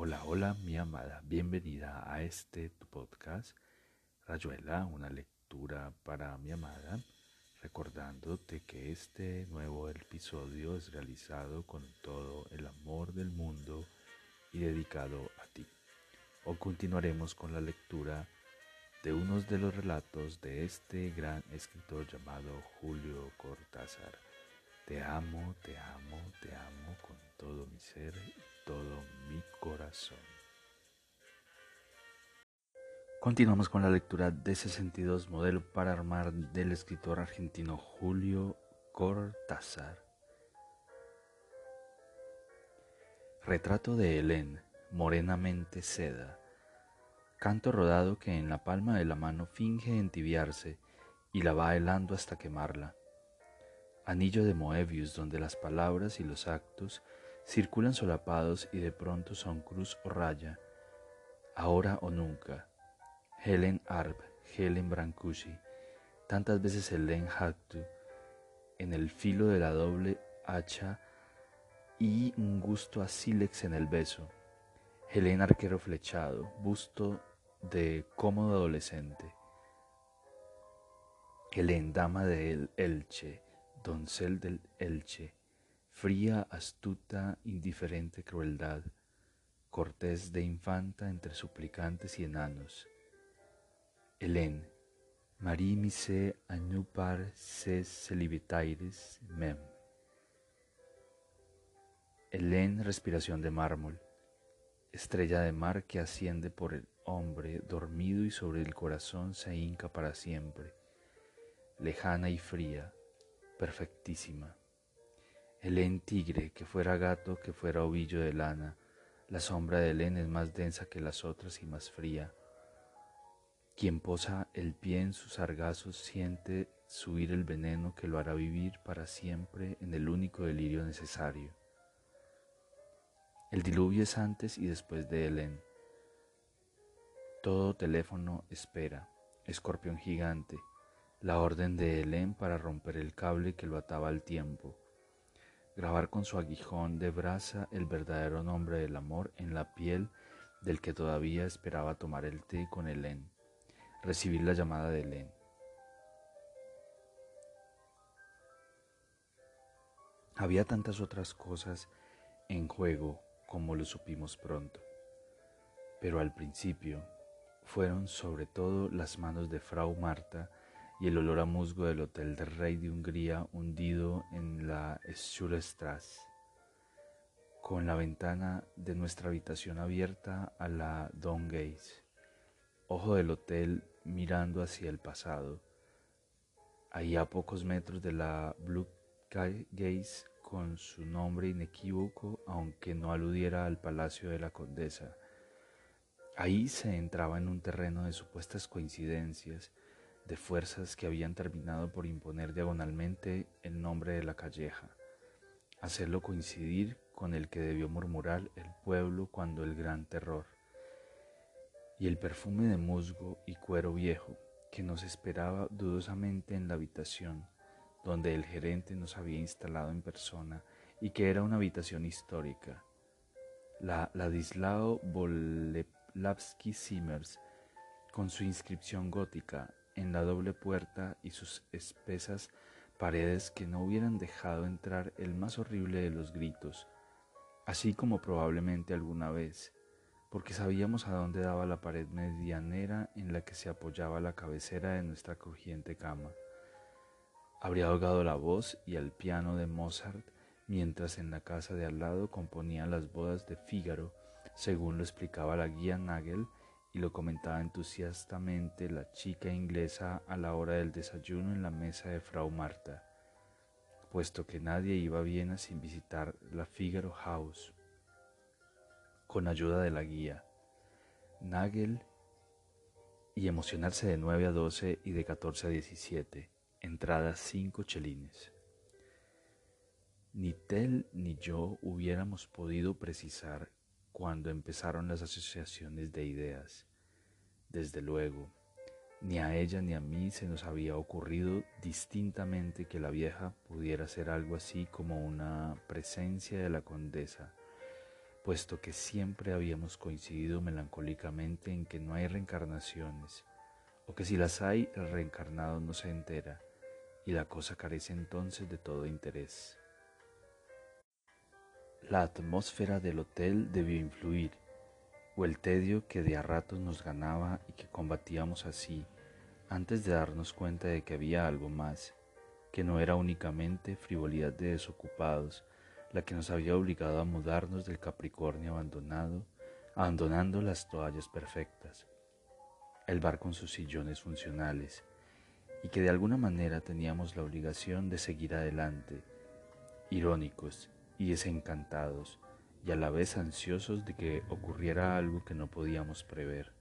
Hola, hola, mi amada. Bienvenida a este tu podcast, Rayuela, una lectura para mi amada. Recordándote que este nuevo episodio es realizado con todo el amor del mundo y dedicado a ti. Hoy continuaremos con la lectura de unos de los relatos de este gran escritor llamado Julio Cortázar. Te amo, te amo, te amo con todo mi ser todo mi corazón. Continuamos con la lectura de 62 Modelo para armar del escritor argentino Julio Cortázar. Retrato de Helen, morenamente seda. Canto rodado que en la palma de la mano finge entibiarse y la va helando hasta quemarla anillo de Moebius donde las palabras y los actos circulan solapados y de pronto son cruz o raya, ahora o nunca. Helen Arp, Helen Brancusi, tantas veces Helen Hactu, en el filo de la doble hacha y un gusto a sílex en el beso. Helen arquero flechado, busto de cómodo adolescente. Helen dama de Elche, doncel del Elche, fría, astuta, indiferente crueldad, cortés de infanta entre suplicantes y enanos. Helen, Marie mise añupar ses celibitaires mem. Helen, respiración de mármol, estrella de mar que asciende por el hombre dormido y sobre el corazón se hinca para siempre, lejana y fría, perfectísima. Helen tigre, que fuera gato, que fuera ovillo de lana, la sombra de Helen es más densa que las otras y más fría. Quien posa el pie en sus sargazos siente subir el veneno que lo hará vivir para siempre en el único delirio necesario. El diluvio es antes y después de Helen. Todo teléfono espera, escorpión gigante, la orden de Helen para romper el cable que lo ataba al tiempo, grabar con su aguijón de brasa el verdadero nombre del amor en la piel del que todavía esperaba tomar el té con Helen, recibir la llamada de Helen. Había tantas otras cosas en juego como lo supimos pronto, pero al principio fueron sobre todo las manos de Frau Marta y el olor a musgo del Hotel del Rey de Hungría hundido en la Schulstrasse, con la ventana de nuestra habitación abierta a la Gaze, ojo del hotel mirando hacia el pasado, ahí a pocos metros de la Blue Gaze con su nombre inequívoco, aunque no aludiera al palacio de la condesa. Ahí se entraba en un terreno de supuestas coincidencias, de fuerzas que habían terminado por imponer diagonalmente el nombre de la calleja, hacerlo coincidir con el que debió murmurar el pueblo cuando el gran terror, y el perfume de musgo y cuero viejo que nos esperaba dudosamente en la habitación donde el gerente nos había instalado en persona y que era una habitación histórica. La Ladislao Boleslavsky Simmers, con su inscripción gótica en la doble puerta y sus espesas paredes que no hubieran dejado entrar el más horrible de los gritos, así como probablemente alguna vez, porque sabíamos a dónde daba la pared medianera en la que se apoyaba la cabecera de nuestra crujiente cama. Habría ahogado la voz y el piano de Mozart mientras en la casa de al lado componían las bodas de Fígaro, según lo explicaba la guía Nagel y lo comentaba entusiastamente la chica inglesa a la hora del desayuno en la mesa de Frau Marta, puesto que nadie iba a Viena sin visitar la Figaro House. Con ayuda de la guía, Nagel y emocionarse de 9 a 12 y de 14 a 17, entradas 5 chelines. Ni Tel ni yo hubiéramos podido precisar cuando empezaron las asociaciones de ideas. Desde luego, ni a ella ni a mí se nos había ocurrido distintamente que la vieja pudiera ser algo así como una presencia de la condesa, puesto que siempre habíamos coincidido melancólicamente en que no hay reencarnaciones, o que si las hay el reencarnado no se entera, y la cosa carece entonces de todo interés. La atmósfera del hotel debió influir, o el tedio que de a ratos nos ganaba y que combatíamos así, antes de darnos cuenta de que había algo más, que no era únicamente frivolidad de desocupados, la que nos había obligado a mudarnos del Capricornio abandonado, abandonando las toallas perfectas, el bar con sus sillones funcionales, y que de alguna manera teníamos la obligación de seguir adelante, irónicos y desencantados, y a la vez ansiosos de que ocurriera algo que no podíamos prever.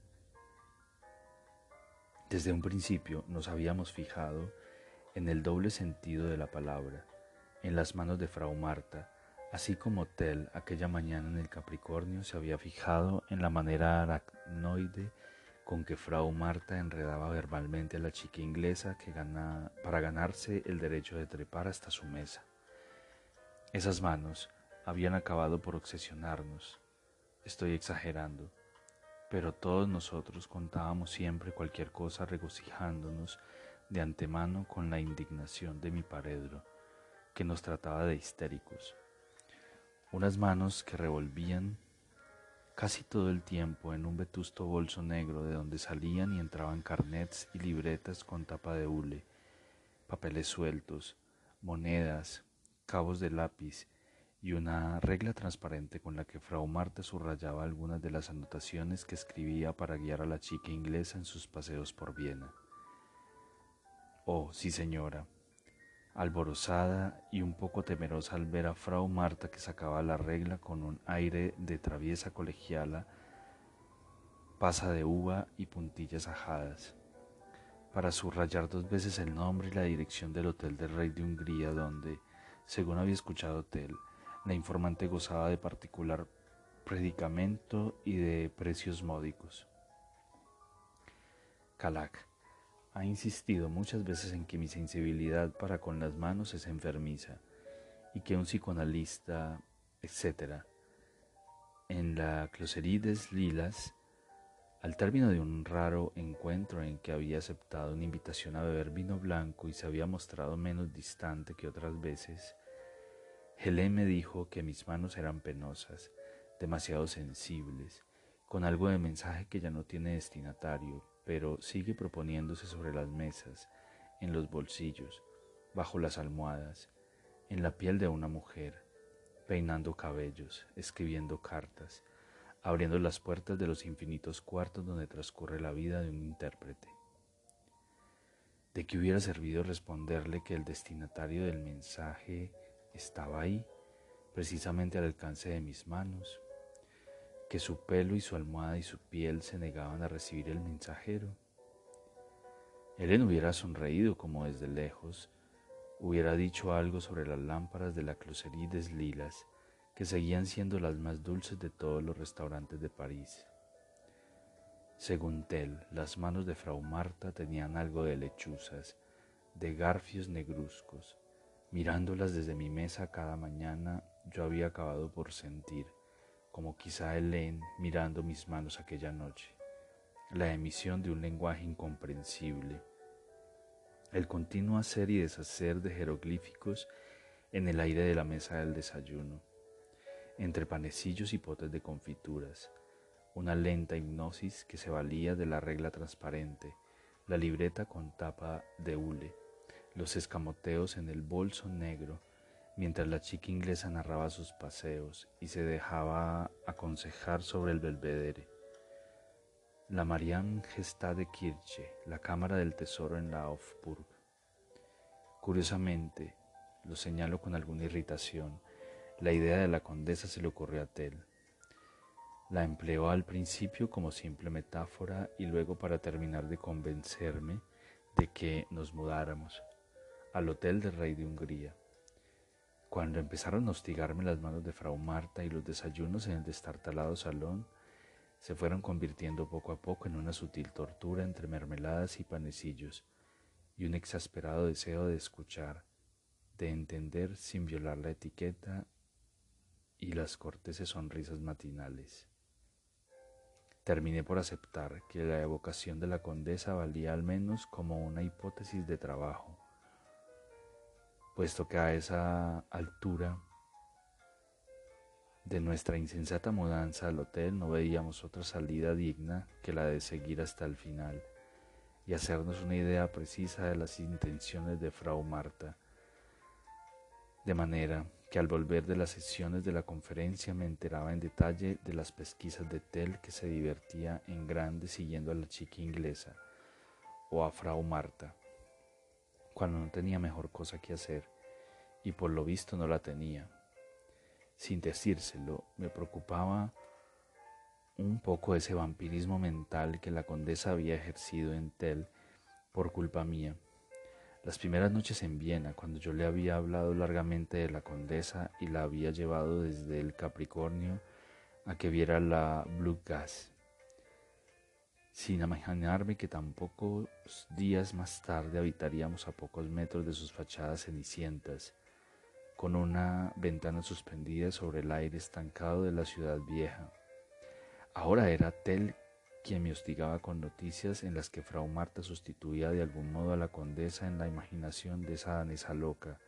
Desde un principio nos habíamos fijado en el doble sentido de la palabra, en las manos de Frau Marta, así como Tell aquella mañana en el Capricornio se había fijado en la manera aracnoide con que Frau Marta enredaba verbalmente a la chica inglesa para ganarse el derecho de trepar hasta su mesa. Esas manos habían acabado por obsesionarnos. Estoy exagerando, pero todos nosotros contábamos siempre cualquier cosa regocijándonos de antemano con la indignación de mi paredro, que nos trataba de histéricos. Unas manos que revolvían casi todo el tiempo en un vetusto bolso negro de donde salían y entraban carnets y libretas con tapa de hule, papeles sueltos, monedas, cabos de lápiz y una regla transparente con la que Frau Marta subrayaba algunas de las anotaciones que escribía para guiar a la chica inglesa en sus paseos por Viena. Oh, sí señora, alborozada y un poco temerosa al ver a Frau Marta que sacaba la regla con un aire de traviesa colegiala, pasa de uva y puntillas ajadas, para subrayar dos veces el nombre y la dirección del Hotel del Rey de Hungría donde, según había escuchado Hotel, la informante gozaba de particular predicamento y de precios módicos. Calac ha insistido muchas veces en que mi sensibilidad para con las manos es enfermiza y que un psicoanalista, etc., en la Closerie des Lilas, al término de un raro encuentro en que había aceptado una invitación a beber vino blanco y se había mostrado menos distante que otras veces, Helene me dijo que mis manos eran penosas, demasiado sensibles, con algo de mensaje que ya no tiene destinatario, pero sigue proponiéndose sobre las mesas, en los bolsillos, bajo las almohadas, en la piel de una mujer, peinando cabellos, escribiendo cartas, abriendo las puertas de los infinitos cuartos donde transcurre la vida de un intérprete. ¿De qué hubiera servido responderle que el destinatario del mensaje estaba ahí, precisamente al alcance de mis manos, que su pelo y su almohada y su piel se negaban a recibir el mensajero. Helen hubiera sonreído como desde lejos, hubiera dicho algo sobre las lámparas de la Closerie des Lilas, que seguían siendo las más dulces de todos los restaurantes de París. Según Tell, las manos de Frau Marta tenían algo de lechuzas, de garfios negruzcos, Mirándolas desde mi mesa cada mañana, yo había acabado por sentir, como quizá Helen mirando mis manos aquella noche, la emisión de un lenguaje incomprensible, el continuo hacer y deshacer de jeroglíficos en el aire de la mesa del desayuno, entre panecillos y potes de confituras, una lenta hipnosis que se valía de la regla transparente, la libreta con tapa de hule, los escamoteos en el bolso negro, mientras la chica inglesa narraba sus paseos y se dejaba aconsejar sobre el belvedere. La de Kirche, la Cámara del Tesoro en la Hofburg. Curiosamente, lo señalo con alguna irritación, la idea de la condesa se le ocurrió a Tell. La empleó al principio como simple metáfora y luego para terminar de convencerme de que nos mudáramos al hotel del rey de Hungría. Cuando empezaron a hostigarme las manos de Frau Marta y los desayunos en el destartalado salón, se fueron convirtiendo poco a poco en una sutil tortura entre mermeladas y panecillos y un exasperado deseo de escuchar, de entender sin violar la etiqueta y las corteses sonrisas matinales. Terminé por aceptar que la evocación de la condesa valía al menos como una hipótesis de trabajo, puesto que a esa altura de nuestra insensata mudanza al hotel no veíamos otra salida digna que la de seguir hasta el final y hacernos una idea precisa de las intenciones de Frau Marta, de manera que al volver de las sesiones de la conferencia me enteraba en detalle de las pesquisas de Tell que se divertía en grande siguiendo a la chica inglesa o a Frau Marta, cuando no tenía mejor cosa que hacer, y por lo visto no la tenía. Sin decírselo, me preocupaba un poco ese vampirismo mental que la condesa había ejercido en Tell por culpa mía las primeras noches en Viena, cuando yo le había hablado largamente de la condesa y la había llevado desde el Capricornio a que viera la Blue Gas, sin imaginarme que tan pocos días más tarde habitaríamos a pocos metros de sus fachadas cenicientas, con una ventana suspendida sobre el aire estancado de la ciudad vieja. Ahora era Tel quien me hostigaba con noticias en las que Frau Marta sustituía de algún modo a la condesa en la imaginación de esa danesa loca.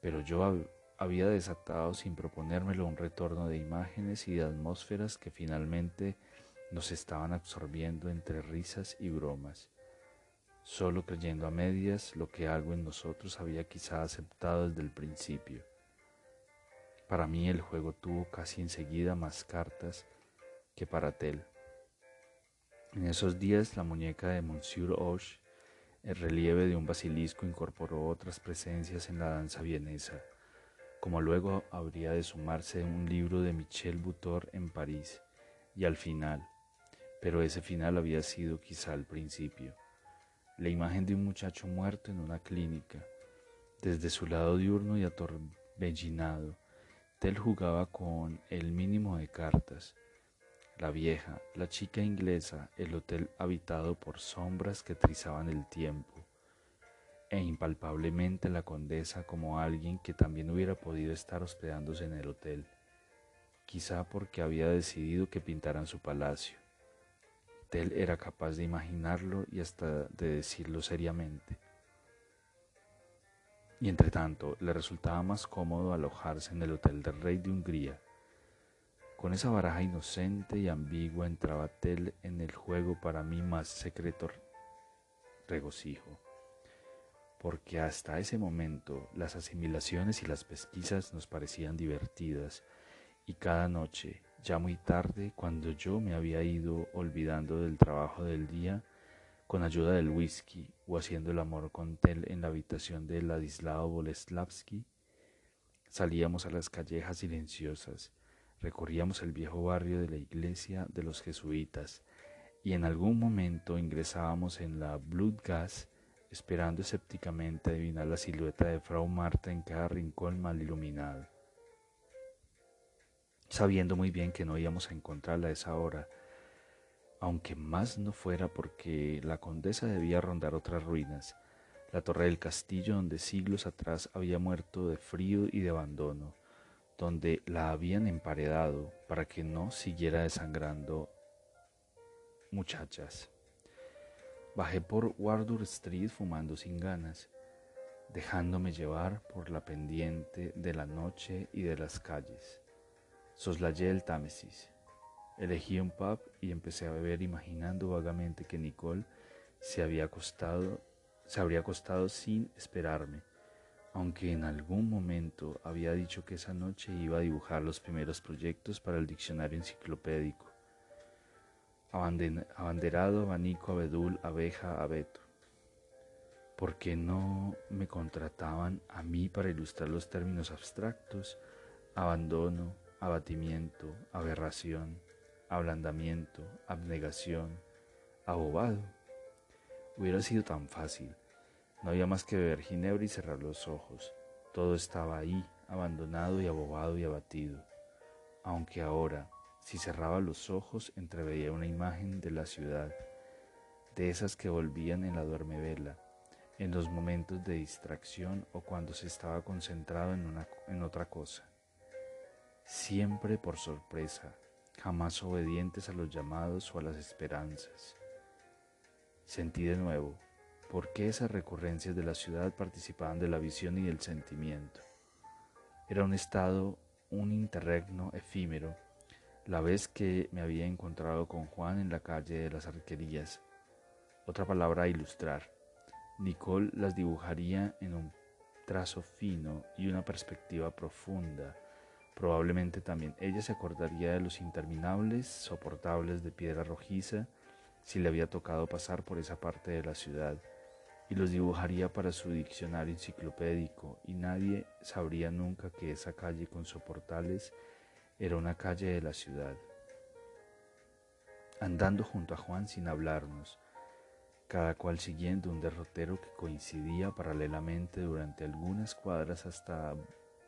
Pero yo había desatado sin proponérmelo un retorno de imágenes y de atmósferas que finalmente nos estaban absorbiendo entre risas y bromas, solo creyendo a medias lo que algo en nosotros había quizá aceptado desde el principio. Para mí el juego tuvo casi enseguida más cartas que para Tel. En esos días la muñeca de Monsieur Hoche, el relieve de un basilisco, incorporó otras presencias en la danza vienesa, como luego habría de sumarse un libro de Michel Butor en París, y al final, pero ese final había sido quizá el principio, la imagen de un muchacho muerto en una clínica, desde su lado diurno y atorbellinado, Tel jugaba con el mínimo de cartas, la vieja, la chica inglesa, el hotel habitado por sombras que trizaban el tiempo, e impalpablemente la condesa como alguien que también hubiera podido estar hospedándose en el hotel, quizá porque había decidido que pintaran su palacio. Tell era capaz de imaginarlo y hasta de decirlo seriamente. Y entre tanto, le resultaba más cómodo alojarse en el Hotel del Rey de Hungría, con esa baraja inocente y ambigua entraba Tel en el juego para mí más secreto regocijo, porque hasta ese momento las asimilaciones y las pesquisas nos parecían divertidas y cada noche, ya muy tarde, cuando yo me había ido olvidando del trabajo del día, con ayuda del whisky o haciendo el amor con Tel en la habitación de Ladislao Boleslavsky, salíamos a las callejas silenciosas, recorríamos el viejo barrio de la iglesia de los jesuitas y en algún momento ingresábamos en la Blood esperando escépticamente adivinar la silueta de Frau Marta en cada rincón mal iluminado. Sabiendo muy bien que no íbamos a encontrarla a esa hora, aunque más no fuera porque la condesa debía rondar otras ruinas, la torre del castillo donde siglos atrás había muerto de frío y de abandono, donde la habían emparedado para que no siguiera desangrando muchachas. Bajé por Wardour Street fumando sin ganas, dejándome llevar por la pendiente de la noche y de las calles. Soslayé el Támesis. Elegí un pub y empecé a beber imaginando vagamente que Nicole se había acostado, se habría acostado sin esperarme aunque en algún momento había dicho que esa noche iba a dibujar los primeros proyectos para el diccionario enciclopédico. Abanderado, abanico, abedul, abeja, abeto. ¿Por qué no me contrataban a mí para ilustrar los términos abstractos? Abandono, abatimiento, aberración, ablandamiento, abnegación, abobado. Hubiera sido tan fácil no había más que beber ginebra y cerrar los ojos. Todo estaba ahí, abandonado y abobado y abatido. Aunque ahora, si cerraba los ojos, entreveía una imagen de la ciudad, de esas que volvían en la duermevela, en los momentos de distracción o cuando se estaba concentrado en, una, en otra cosa. siempre por sorpresa, jamás obedientes a los llamados o a las esperanzas. Sentí de nuevo por qué esas recurrencias de la ciudad participaban de la visión y del sentimiento. Era un estado, un interregno efímero, la vez que me había encontrado con Juan en la calle de las arquerías. Otra palabra a ilustrar. Nicole las dibujaría en un trazo fino y una perspectiva profunda. Probablemente también ella se acordaría de los interminables soportables de piedra rojiza si le había tocado pasar por esa parte de la ciudad, y los dibujaría para su diccionario enciclopédico, y nadie sabría nunca que esa calle con soportales era una calle de la ciudad. Andando junto a Juan sin hablarnos, cada cual siguiendo un derrotero que coincidía paralelamente durante algunas cuadras hasta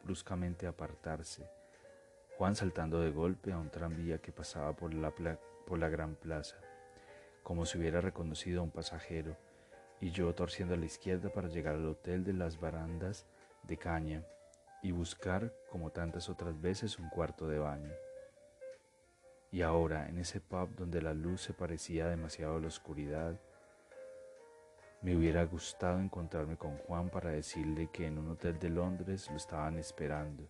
bruscamente apartarse, Juan saltando de golpe a un tranvía que pasaba por la, por la gran plaza, como si hubiera reconocido a un pasajero, y yo torciendo a la izquierda para llegar al hotel de las barandas de caña y buscar, como tantas otras veces, un cuarto de baño. Y ahora, en ese pub donde la luz se parecía demasiado a la oscuridad, me hubiera gustado encontrarme con Juan para decirle que en un hotel de Londres lo estaban esperando,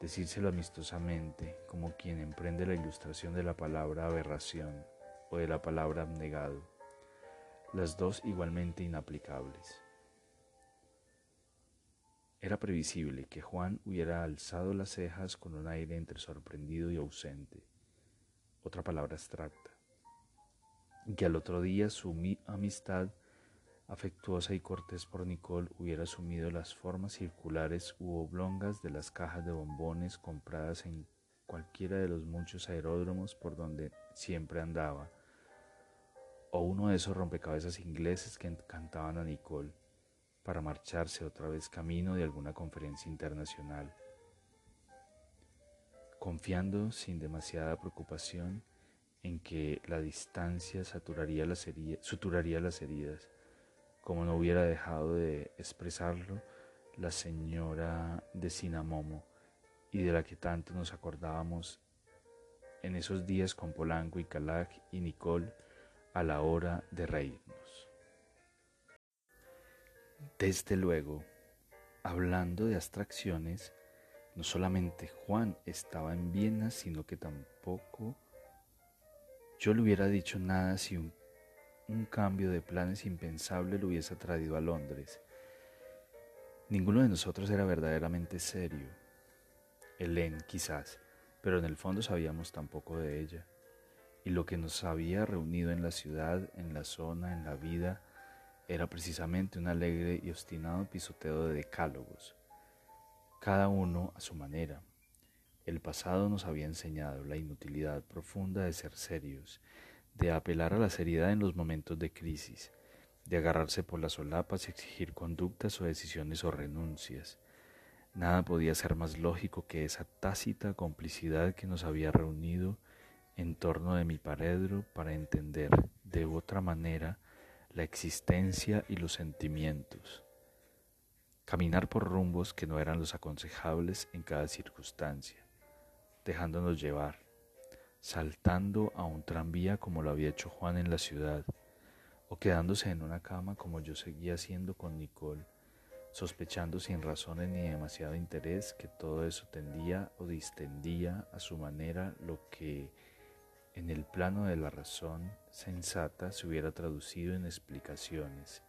decírselo amistosamente, como quien emprende la ilustración de la palabra aberración o de la palabra abnegado, las dos igualmente inaplicables. Era previsible que Juan hubiera alzado las cejas con un aire entre sorprendido y ausente, otra palabra abstracta, y que al otro día su amistad afectuosa y cortés por Nicole hubiera asumido las formas circulares u oblongas de las cajas de bombones compradas en cualquiera de los muchos aeródromos por donde siempre andaba, o uno de esos rompecabezas ingleses que encantaban a Nicole para marcharse otra vez camino de alguna conferencia internacional. Confiando sin demasiada preocupación en que la distancia saturaría las suturaría las heridas, como no hubiera dejado de expresarlo la señora de Sinamomo y de la que tanto nos acordábamos en esos días con Polanco y Calac y Nicole a la hora de reírnos. Desde luego, hablando de abstracciones, no solamente Juan estaba en Viena, sino que tampoco yo le hubiera dicho nada si un un cambio de planes impensable lo hubiese traído a Londres. Ninguno de nosotros era verdaderamente serio. Helen quizás, pero en el fondo sabíamos tan poco de ella. Y lo que nos había reunido en la ciudad, en la zona, en la vida, era precisamente un alegre y obstinado pisoteo de decálogos, cada uno a su manera. El pasado nos había enseñado la inutilidad profunda de ser serios de apelar a la seriedad en los momentos de crisis, de agarrarse por las solapas y exigir conductas o decisiones o renuncias. Nada podía ser más lógico que esa tácita complicidad que nos había reunido en torno de mi paredro para entender de otra manera la existencia y los sentimientos. Caminar por rumbos que no eran los aconsejables en cada circunstancia, dejándonos llevar, saltando a un tranvía como lo había hecho Juan en la ciudad, o quedándose en una cama como yo seguía haciendo con Nicole, sospechando sin razones ni demasiado interés que todo eso tendía o distendía a su manera lo que en el plano de la razón sensata se hubiera traducido en explicaciones,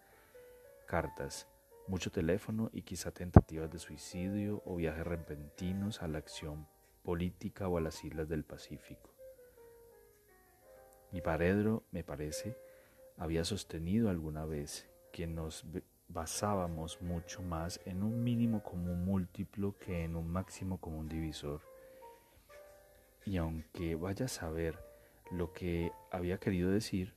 cartas, mucho teléfono y quizá tentativas de suicidio o viajes repentinos a la acción política o a las islas del Pacífico. Mi paredro, me parece, había sostenido alguna vez que nos basábamos mucho más en un mínimo común múltiplo que en un máximo común divisor. Y aunque vaya a saber lo que había querido decir,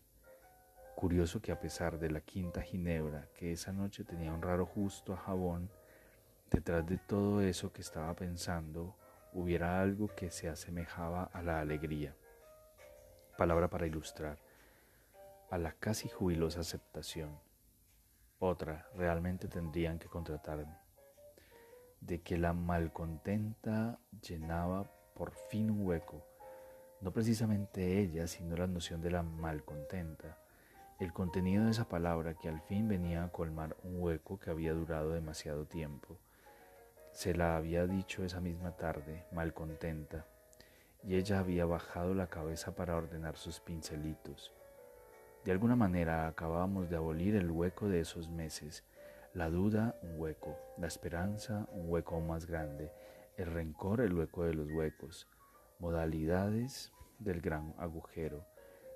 curioso que a pesar de la quinta ginebra, que esa noche tenía un raro justo a jabón, detrás de todo eso que estaba pensando hubiera algo que se asemejaba a la alegría palabra para ilustrar, a la casi jubilosa aceptación. Otra, realmente tendrían que contratarme. de que la malcontenta llenaba por fin un hueco, no precisamente ella, sino la noción de la malcontenta, el contenido de esa palabra que al fin venía a colmar un hueco que había durado demasiado tiempo. Se la había dicho esa misma tarde, malcontenta, y ella había bajado la cabeza para ordenar sus pincelitos. De alguna manera acabábamos de abolir el hueco de esos meses, la duda un hueco, la esperanza un hueco más grande, el rencor el hueco de los huecos, modalidades del gran agujero,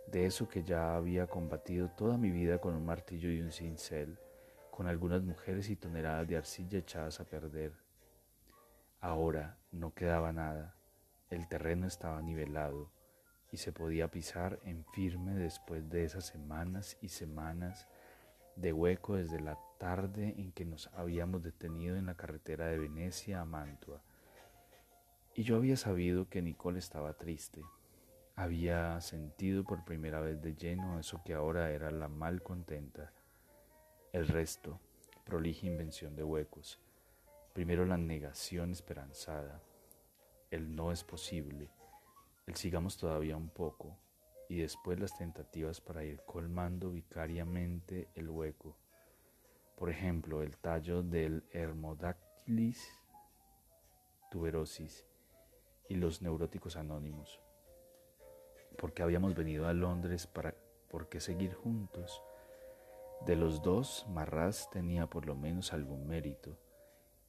de eso que ya había combatido toda mi vida con un martillo y un cincel, con algunas mujeres y toneladas de arcilla echadas a perder. Ahora no quedaba nada, el terreno estaba nivelado, y se podía pisar en firme después de esas semanas y semanas de hueco desde la tarde en que nos habíamos detenido en la carretera de Venecia a Mantua. Y yo había sabido que Nicole estaba triste. Había sentido por primera vez de lleno eso que ahora era la mal contenta. El resto, prolija invención de huecos. Primero la negación esperanzada. El no es posible el sigamos todavía un poco y después las tentativas para ir colmando vicariamente el hueco. Por ejemplo, el tallo del Hermodactylis tuberosis y los neuróticos anónimos. Porque habíamos venido a Londres para por qué seguir juntos. De los dos, Marras tenía por lo menos algún mérito,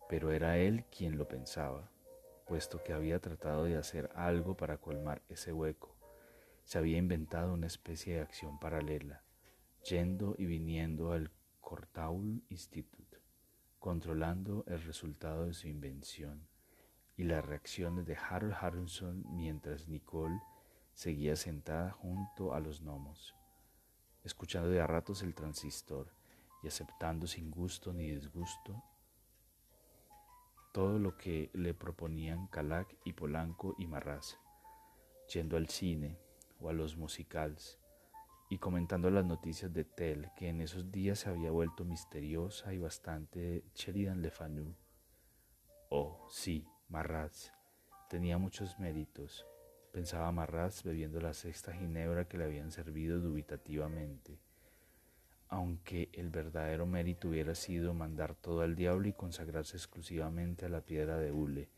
pero era él quien lo pensaba puesto que había tratado de hacer algo para colmar ese hueco. Se había inventado una especie de acción paralela, yendo y viniendo al Cortaul Institute, controlando el resultado de su invención y las reacciones de Harold Harrison mientras Nicole seguía sentada junto a los gnomos, escuchando de a ratos el transistor y aceptando sin gusto ni disgusto todo lo que le proponían Calac y Polanco y Marraz, yendo al cine o a los musicales y comentando las noticias de Tel, que en esos días se había vuelto misteriosa y bastante Sheridan Le Fanu. Oh, sí, Marraz, tenía muchos méritos, pensaba Marraz bebiendo la sexta ginebra que le habían servido dubitativamente. Aunque el verdadero mérito hubiera sido mandar todo al diablo y consagrarse exclusivamente a la piedra de hule,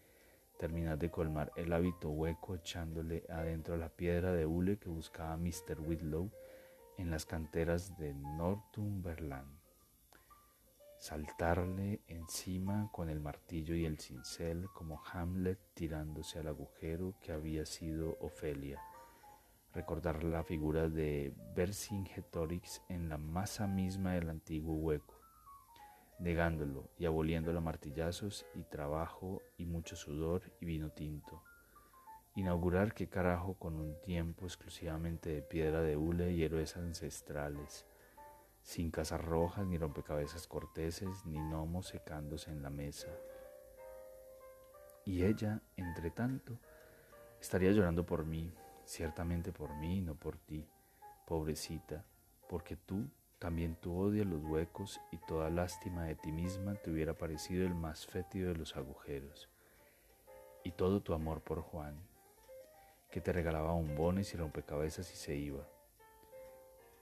terminar de colmar el hábito hueco echándole adentro la piedra de hule que buscaba Mr. Whitlow en las canteras de Northumberland, saltarle encima con el martillo y el cincel como Hamlet tirándose al agujero que había sido Ofelia recordar la figura de Vercingetorix en la masa misma del antiguo hueco, negándolo y aboliendo los martillazos y trabajo y mucho sudor y vino tinto. Inaugurar qué carajo con un tiempo exclusivamente de piedra de hule y héroes ancestrales, sin casas rojas ni rompecabezas corteses ni gnomos secándose en la mesa. Y ella, entre tanto, estaría llorando por mí, ciertamente por mí, no por ti, pobrecita, porque tú, también tú odias los huecos y toda lástima de ti misma te hubiera parecido el más fétido de los agujeros, y todo tu amor por Juan, que te regalaba bombones y rompecabezas y se iba.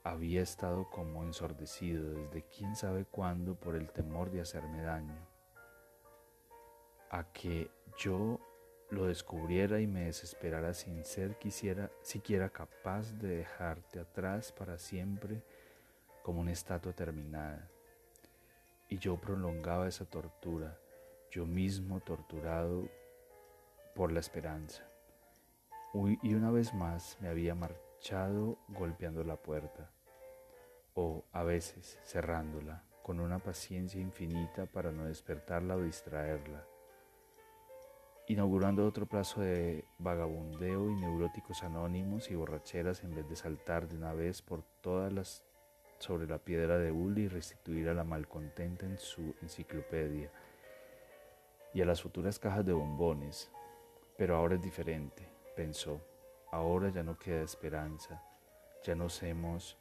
Había estado como ensordecido desde quién sabe cuándo por el temor de hacerme daño, a que yo lo descubriera y me desesperara sin ser quisiera siquiera capaz de dejarte atrás para siempre como una estatua terminada. Y yo prolongaba esa tortura, yo mismo torturado por la esperanza. Y una vez más me había marchado golpeando la puerta, o a veces cerrándola, con una paciencia infinita para no despertarla o distraerla inaugurando otro plazo de vagabundeo y neuróticos anónimos y borracheras en vez de saltar de una vez por todas las sobre la piedra de Uli y restituir a la malcontenta en su enciclopedia y a las futuras cajas de bombones. Pero ahora es diferente, pensó. Ahora ya no queda esperanza, ya nos hemos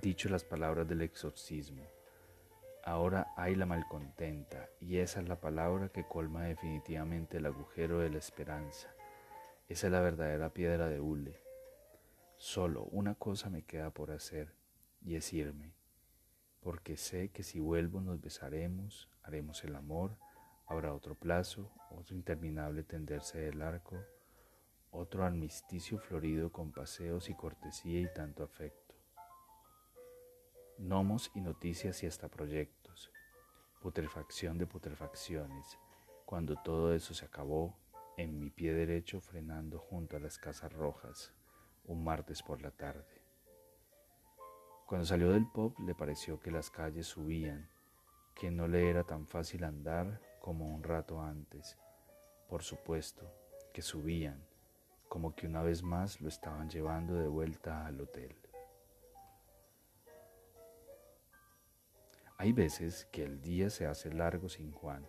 dicho las palabras del exorcismo. Ahora hay la malcontenta, y esa es la palabra que colma definitivamente el agujero de la esperanza. Esa es la verdadera piedra de hule. Solo una cosa me queda por hacer, y es irme, porque sé que si vuelvo nos besaremos, haremos el amor, habrá otro plazo, otro interminable tenderse del arco, otro armisticio florido con paseos y cortesía y tanto afecto gnomos y noticias y hasta proyectos, putrefacción de putrefacciones, cuando todo eso se acabó, en mi pie derecho frenando junto a las casas rojas, un martes por la tarde. Cuando salió del pop le pareció que las calles subían, que no le era tan fácil andar como un rato antes. Por supuesto, que subían, como que una vez más lo estaban llevando de vuelta al hotel. Hay veces que el día se hace largo sin Juan.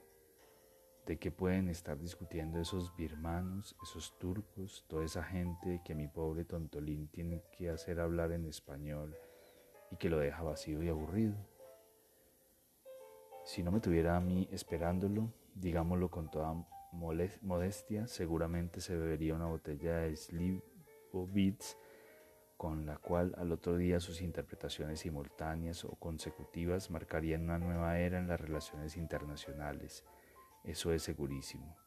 ¿De qué pueden estar discutiendo esos birmanos, esos turcos, toda esa gente que mi pobre tontolín tiene que hacer hablar en español y que lo deja vacío y aburrido? Si no me tuviera a mí esperándolo, digámoslo con toda modestia, seguramente se bebería una botella de Slivovitz con la cual al otro día sus interpretaciones simultáneas o consecutivas marcarían una nueva era en las relaciones internacionales. Eso es segurísimo.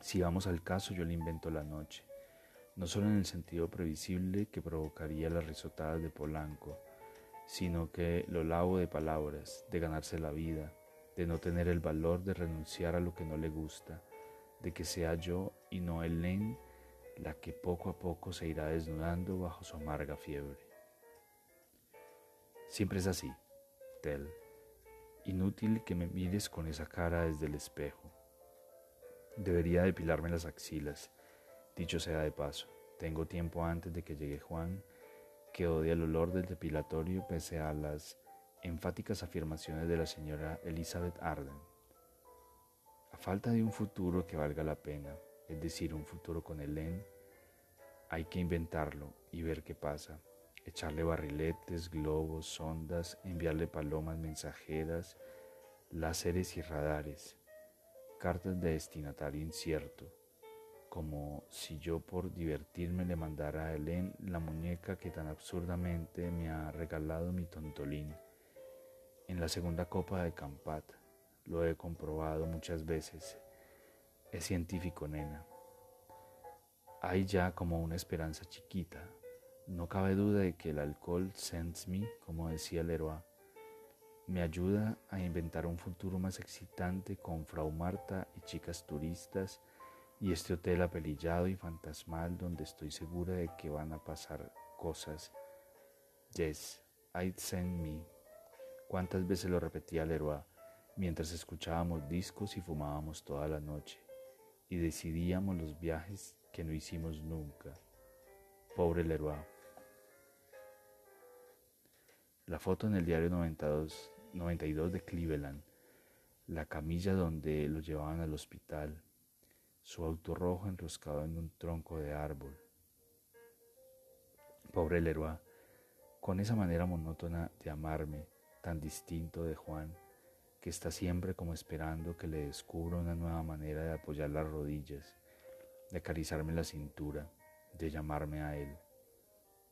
Si vamos al caso, yo le invento la noche, no solo en el sentido previsible que provocaría las risotadas de Polanco, sino que lo lavo de palabras, de ganarse la vida, de no tener el valor de renunciar a lo que no le gusta, de que sea yo y no el Len la que poco a poco se irá desnudando bajo su amarga fiebre. Siempre es así, Tel. Inútil que me mires con esa cara desde el espejo. Debería depilarme las axilas, dicho sea de paso. Tengo tiempo antes de que llegue Juan, que odia el olor del depilatorio pese a las enfáticas afirmaciones de la señora Elizabeth Arden. A falta de un futuro que valga la pena, es decir, un futuro con Helen, hay que inventarlo y ver qué pasa. Echarle barriletes, globos, sondas, enviarle palomas mensajeras, láseres y radares, cartas de destinatario incierto, como si yo por divertirme le mandara a Helen la muñeca que tan absurdamente me ha regalado mi tontolín. En la segunda copa de Campat, lo he comprobado muchas veces, es científico, nena. Hay ya como una esperanza chiquita. No cabe duda de que el alcohol sends me, como decía Leroy, me ayuda a inventar un futuro más excitante con Frau Marta y chicas turistas y este hotel apelillado y fantasmal donde estoy segura de que van a pasar cosas. Yes, I'd send me. ¿Cuántas veces lo repetía Leroy mientras escuchábamos discos y fumábamos toda la noche? y decidíamos los viajes que no hicimos nunca. Pobre Leroy. La foto en el diario 92, 92 de Cleveland, la camilla donde lo llevaban al hospital, su auto rojo enroscado en un tronco de árbol. Pobre Leroy, con esa manera monótona de amarme, tan distinto de Juan, que está siempre como esperando que le descubra una nueva manera de apoyar las rodillas, de acariciarme la cintura, de llamarme a él.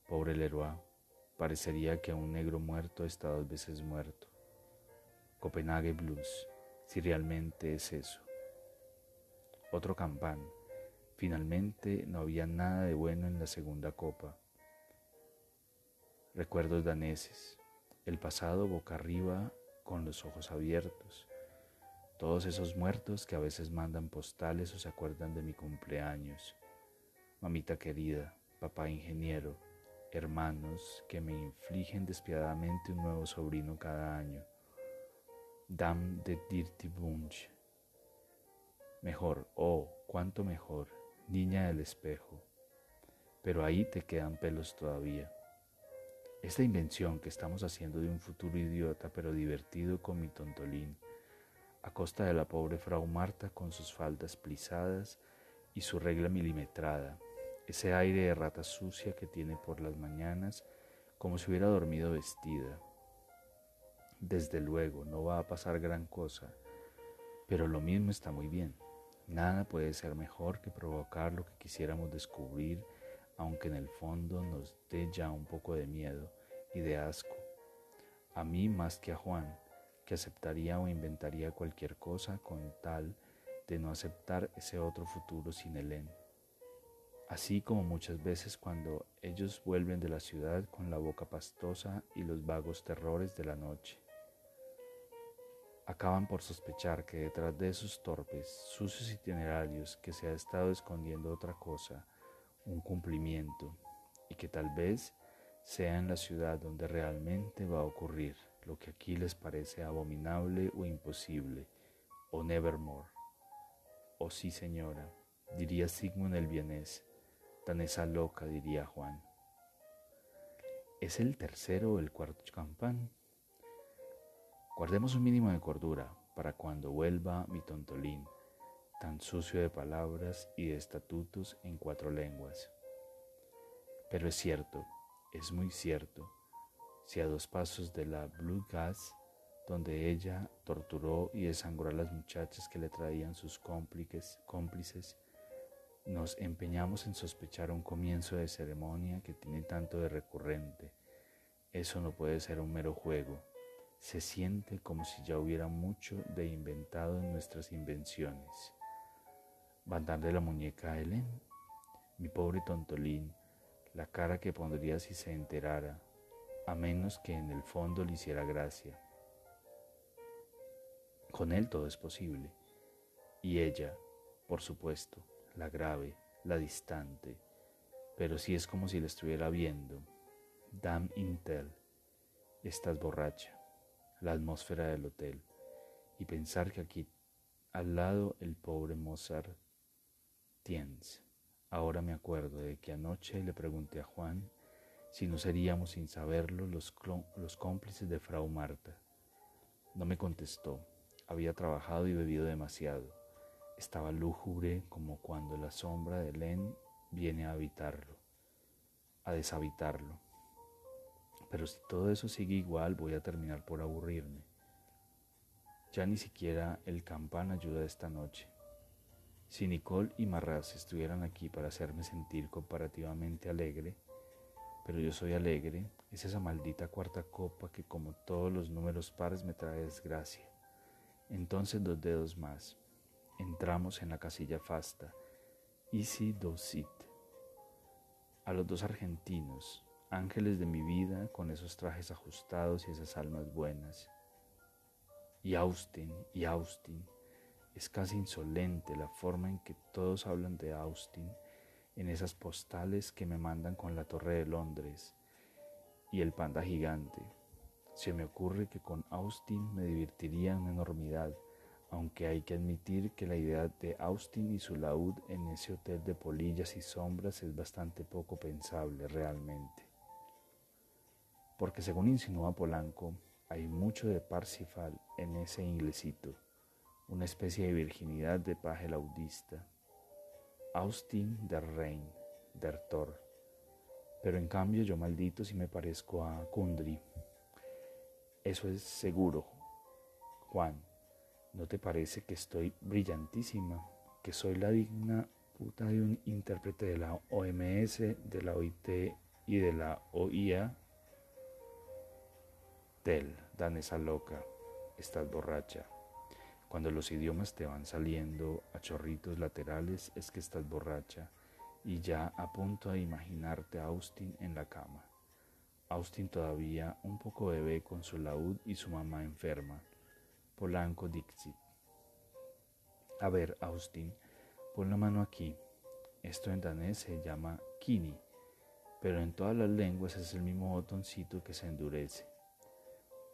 Pobre Leroy, parecería que un negro muerto está dos veces muerto. Copenhague Blues, si realmente es eso. Otro campán. Finalmente no había nada de bueno en la segunda copa. Recuerdos daneses. El pasado boca arriba con los ojos abiertos. Todos esos muertos que a veces mandan postales o se acuerdan de mi cumpleaños. Mamita querida, papá ingeniero, hermanos que me infligen despiadadamente un nuevo sobrino cada año. Dam de Dirty Bunch. Mejor, oh, cuánto mejor, niña del espejo. Pero ahí te quedan pelos todavía. Esta invención que estamos haciendo de un futuro idiota pero divertido con mi tontolín, a costa de la pobre Frau Marta con sus faldas plisadas y su regla milimetrada, ese aire de rata sucia que tiene por las mañanas como si hubiera dormido vestida. Desde luego, no va a pasar gran cosa, pero lo mismo está muy bien. Nada puede ser mejor que provocar lo que quisiéramos descubrir, aunque en el fondo nos dé ya un poco de miedo y de asco. A mí más que a Juan, que aceptaría o inventaría cualquier cosa con tal de no aceptar ese otro futuro sin Helen. Así como muchas veces cuando ellos vuelven de la ciudad con la boca pastosa y los vagos terrores de la noche. Acaban por sospechar que detrás de esos torpes, sucios itinerarios que se ha estado escondiendo otra cosa, un cumplimiento, y que tal vez sea en la ciudad donde realmente va a ocurrir lo que aquí les parece abominable o imposible, o nevermore. Oh, sí, señora, diría Sigmund el vienés, tan esa loca, diría Juan. ¿Es el tercero o el cuarto champán? Guardemos un mínimo de cordura para cuando vuelva mi tontolín, tan sucio de palabras y de estatutos en cuatro lenguas. Pero es cierto, es muy cierto, si a dos pasos de la Blue Gas, donde ella torturó y desangró a las muchachas que le traían sus cómplices, cómplices, nos empeñamos en sospechar un comienzo de ceremonia que tiene tanto de recurrente. Eso no puede ser un mero juego. Se siente como si ya hubiera mucho de inventado en nuestras invenciones. ¿Van darle la muñeca a Helen? Mi pobre tontolín, la cara que pondría si se enterara, a menos que en el fondo le hiciera gracia. Con él todo es posible. Y ella, por supuesto, la grave, la distante, pero si es como si la estuviera viendo. Dam Intel, estás borracha, la atmósfera del hotel, y pensar que aquí al lado el pobre Mozart Tiens. Ahora me acuerdo de que anoche le pregunté a Juan si no seríamos sin saberlo los, los cómplices de Frau Marta. No me contestó, había trabajado y bebido demasiado. Estaba lúgubre como cuando la sombra de Len viene a habitarlo, a deshabitarlo. Pero si todo eso sigue igual, voy a terminar por aburrirme. Ya ni siquiera el campán ayuda esta noche. Si Nicole y Marras estuvieran aquí para hacerme sentir comparativamente alegre, pero yo soy alegre, es esa maldita cuarta copa que como todos los números pares me trae desgracia. Entonces dos dedos más. Entramos en la casilla fasta. Easy sit. A los dos argentinos, ángeles de mi vida con esos trajes ajustados y esas almas buenas. Y Austin, y Austin, es casi insolente la forma en que todos hablan de Austin en esas postales que me mandan con la Torre de Londres y el panda gigante. Se me ocurre que con Austin me divertiría una enormidad, aunque hay que admitir que la idea de Austin y su laúd en ese hotel de polillas y sombras es bastante poco pensable realmente. Porque según insinúa Polanco, hay mucho de Parsifal en ese inglesito una especie de virginidad de paje laudista. Austin der Rein, der Thor. Pero en cambio yo maldito si me parezco a Kundry. Eso es seguro. Juan, ¿no te parece que estoy brillantísima? Que soy la digna puta de un intérprete de la OMS, de la OIT y de la OIA? Tel, danesa loca, estás borracha. Cuando los idiomas te van saliendo a chorritos laterales es que estás borracha y ya a punto de imaginarte a Austin en la cama. Austin todavía un poco bebé con su laúd y su mamá enferma. Polanco Dixit. A ver, Austin, pon la mano aquí. Esto en danés se llama kini, pero en todas las lenguas es el mismo botoncito que se endurece.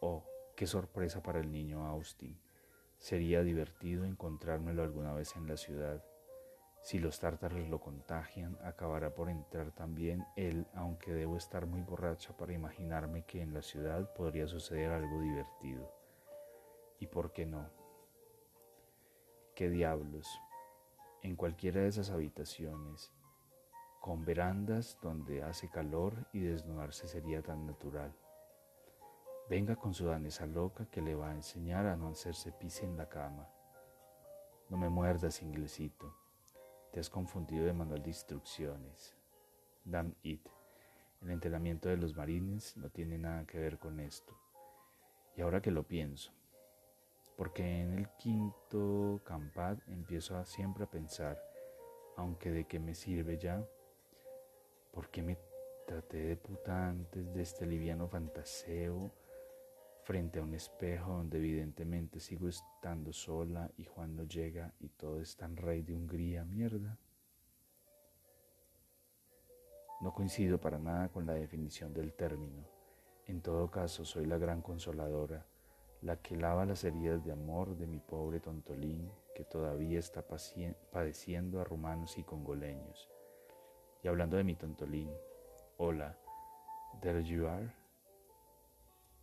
Oh, qué sorpresa para el niño Austin. Sería divertido encontrármelo alguna vez en la ciudad. Si los tártaros lo contagian, acabará por entrar también él, aunque debo estar muy borracha para imaginarme que en la ciudad podría suceder algo divertido. ¿Y por qué no? ¿Qué diablos? En cualquiera de esas habitaciones, con verandas donde hace calor y desnudarse sería tan natural. Venga con su danesa loca que le va a enseñar a no hacerse pis en la cama. No me muerdas, inglesito. Te has confundido de manual de instrucciones. Damn it. El entrenamiento de los marines no tiene nada que ver con esto. Y ahora que lo pienso, porque en el quinto campat empiezo siempre a pensar, aunque de qué me sirve ya, ¿por qué me traté de puta antes de este liviano fantaseo frente a un espejo donde evidentemente sigo estando sola y Juan no llega y todo es tan rey de Hungría, mierda? No coincido para nada con la definición del término. En todo caso, soy la gran consoladora la que lava las heridas de amor de mi pobre tontolín que todavía está padeciendo a rumanos y congoleños. Y hablando de mi tontolín, hola, there you are.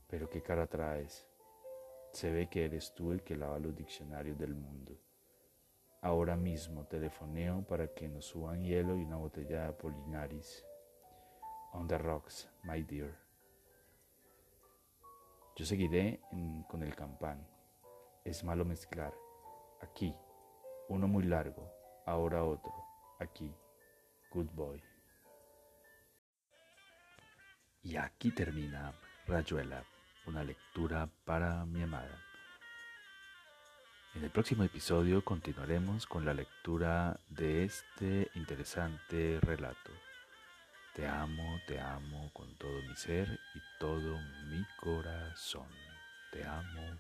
Pero qué cara traes. Se ve que eres tú el que lava los diccionarios del mundo. Ahora mismo telefoneo para que nos suban hielo y una botella de Apolinaris. On the rocks, my dear. Yo seguiré con el campán. Es malo mezclar. Aquí, uno muy largo, ahora otro. Aquí, good boy. Y aquí termina Rayuela, una lectura para mi amada. En el próximo episodio continuaremos con la lectura de este interesante relato. Te amo, te amo con todo mi ser y todo mi corazón. Te amo